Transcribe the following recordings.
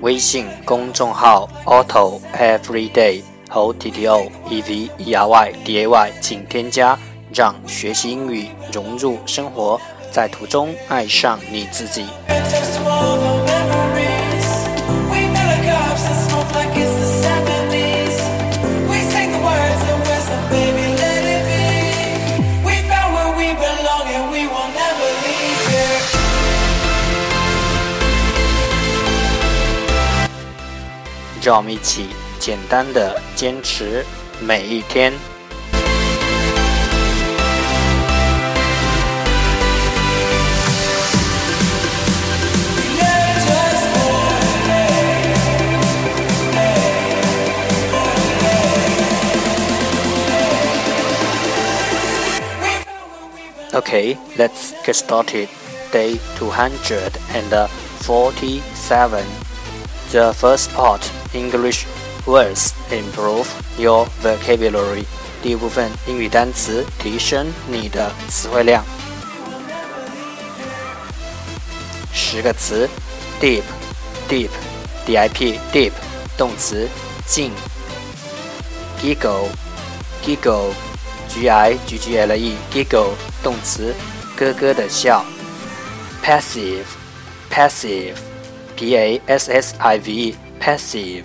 微信公众号 Auto Everyday O T T O E V E R Y D A Y，请添加，让学习英语融入生活，在途中爱上你自己。让我们一起简单的坚持每一天。Okay, let's get started. Day 247. The first part English words, improve your vocabulary. vocabulary。第一部分英语单词，提升你的词汇量。十个词：dip，deep，d-i-p，deep，动词，静；giggle，giggle，g i g g l e，giggle，动词，咯咯的笑；passive，passive，p a s s i v e。passive，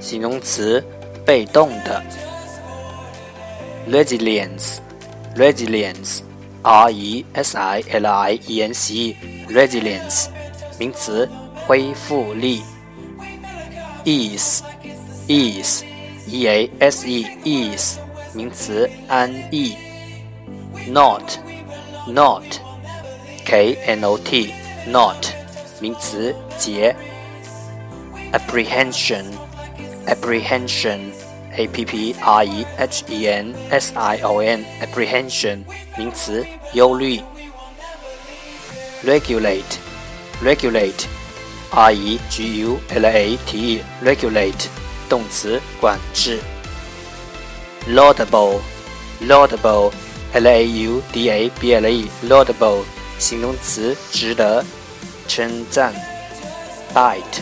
形容词，被动的。resilience，resilience，r e s i l i e n c e，resilience，名词，恢复力。ease，ease，e a s e，ease，名词，安逸。Not，not，k n o t，not，名词，结。apprehension apprehension a p p r e h e n s i o n apprehension 名词忧虑 regulate regulate r e g u l a t e regulate 动词管制 laudable laudable l a u d a b l e laudable 形容词值得称赞 bite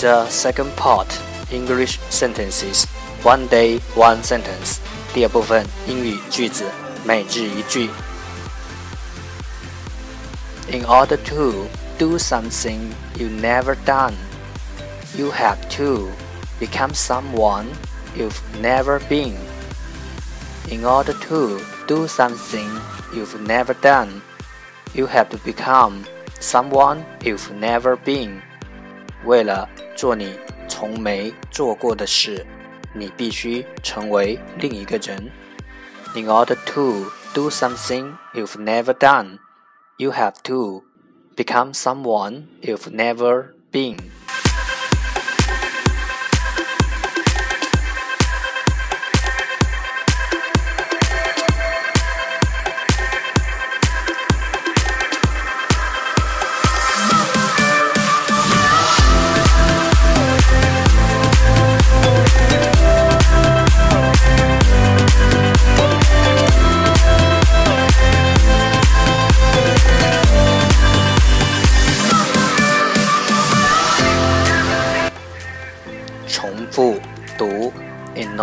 The second part English sentences one day one sentence 第二部分英语句子每日一句。In order to do something you never done, you have to become someone you've never been. In order to do something you've never done, you have to become someone you've never been. 为了 做你从没做过的事，你必须成为另一个人。In order to do something you've never done, you have to become someone you've never been.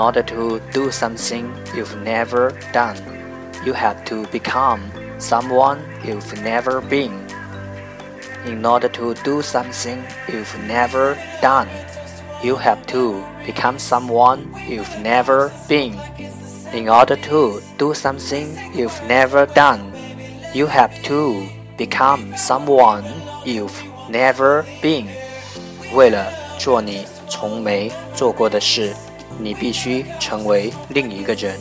order to do something you've never done, you have to become someone you've never been. In order to do something you've never done, you have to become someone you've never been. In order to do something you've never done, you have to become someone you've never been. 为了做你从没做过的事， 你必须成为另一个人。